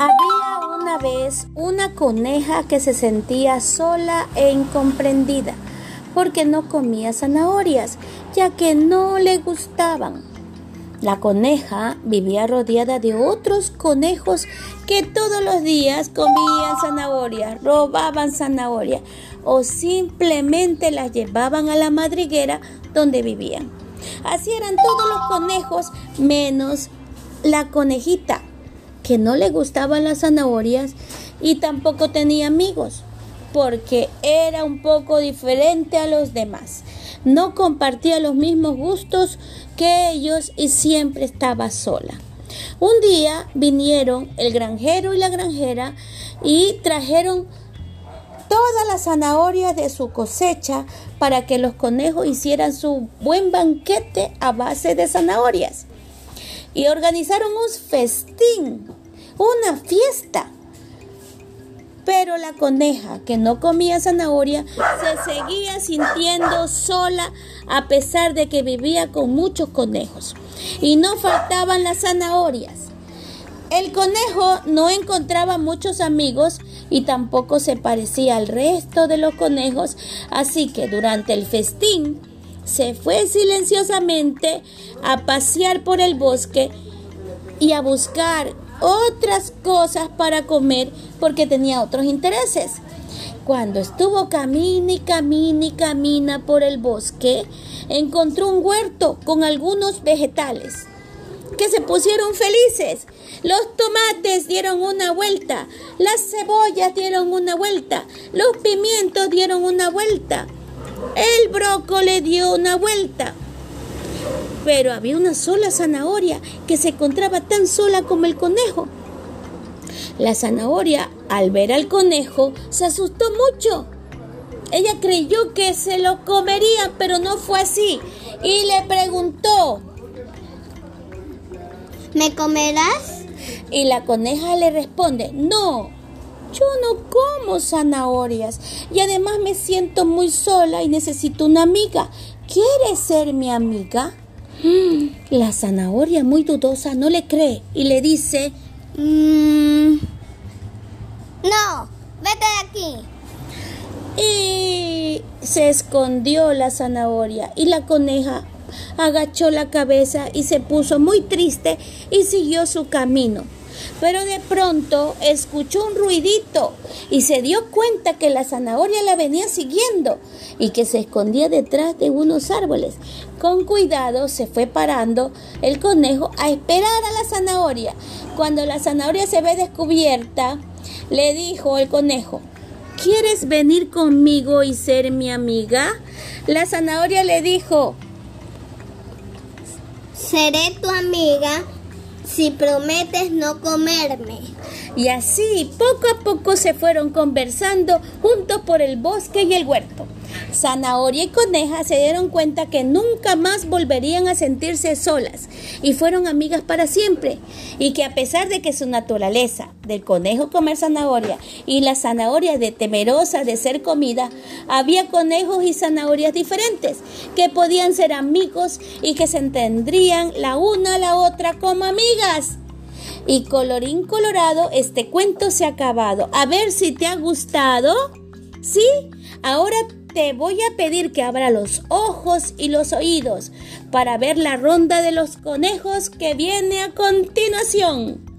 Había una vez una coneja que se sentía sola e incomprendida porque no comía zanahorias, ya que no le gustaban. La coneja vivía rodeada de otros conejos que todos los días comían zanahorias, robaban zanahorias o simplemente las llevaban a la madriguera donde vivían. Así eran todos los conejos menos la conejita que no le gustaban las zanahorias y tampoco tenía amigos, porque era un poco diferente a los demás. No compartía los mismos gustos que ellos y siempre estaba sola. Un día vinieron el granjero y la granjera y trajeron todas las zanahorias de su cosecha para que los conejos hicieran su buen banquete a base de zanahorias. Y organizaron un festín una fiesta. Pero la coneja que no comía zanahoria se seguía sintiendo sola a pesar de que vivía con muchos conejos. Y no faltaban las zanahorias. El conejo no encontraba muchos amigos y tampoco se parecía al resto de los conejos, así que durante el festín se fue silenciosamente a pasear por el bosque y a buscar otras cosas para comer porque tenía otros intereses. Cuando estuvo camina y camina y camina por el bosque, encontró un huerto con algunos vegetales que se pusieron felices. Los tomates dieron una vuelta, las cebollas dieron una vuelta, los pimientos dieron una vuelta, el brócoli dio una vuelta pero había una sola zanahoria que se encontraba tan sola como el conejo. La zanahoria, al ver al conejo, se asustó mucho. Ella creyó que se lo comería, pero no fue así. Y le preguntó, ¿me comerás? Y la coneja le responde, no, yo no como zanahorias y además me siento muy sola y necesito una amiga. ¿Quieres ser mi amiga? La zanahoria muy dudosa no le cree y le dice, mm, no, vete de aquí. Y se escondió la zanahoria y la coneja agachó la cabeza y se puso muy triste y siguió su camino. Pero de pronto escuchó un ruidito y se dio cuenta que la zanahoria la venía siguiendo y que se escondía detrás de unos árboles. Con cuidado se fue parando el conejo a esperar a la zanahoria. Cuando la zanahoria se ve descubierta, le dijo el conejo, ¿quieres venir conmigo y ser mi amiga? La zanahoria le dijo, seré tu amiga si prometes no comerme. Y así, poco a poco se fueron conversando juntos por el bosque y el huerto. Zanahoria y Coneja se dieron cuenta que nunca más volverían a sentirse solas y fueron amigas para siempre. Y que a pesar de que su naturaleza del conejo comer zanahoria y la zanahoria de temerosa de ser comida, había conejos y zanahorias diferentes que podían ser amigos y que se entendrían la una a la otra como amigas. Y colorín colorado, este cuento se ha acabado. A ver si te ha gustado. ¿Sí? Ahora te voy a pedir que abra los ojos y los oídos para ver la ronda de los conejos que viene a continuación.